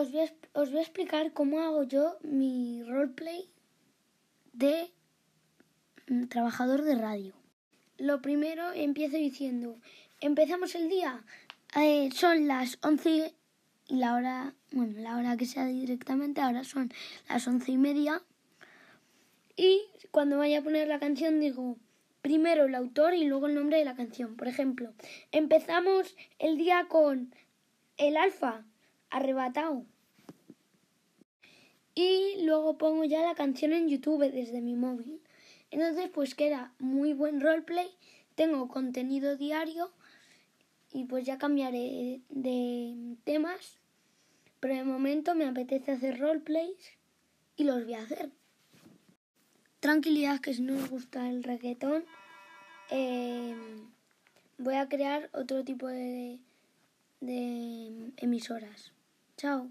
Os voy, a, explicar cómo hago yo mi roleplay de mm, trabajador de radio. Lo primero empiezo diciendo, empezamos el día, eh, son las 11 y la hora, bueno, la hora que sea directamente, ahora son las once y media. Y cuando vaya a poner la canción digo primero el autor y luego el nombre de la canción. Por ejemplo, empezamos el día con el alfa, arrebatado. Y luego pongo ya la canción en YouTube desde mi móvil. Entonces pues queda muy buen roleplay, tengo contenido diario y pues ya cambiaré de temas. Pero de momento me apetece hacer roleplays y los voy a hacer. Tranquilidad que si no os gusta el reggaetón, eh, voy a crear otro tipo de, de emisoras. Chao.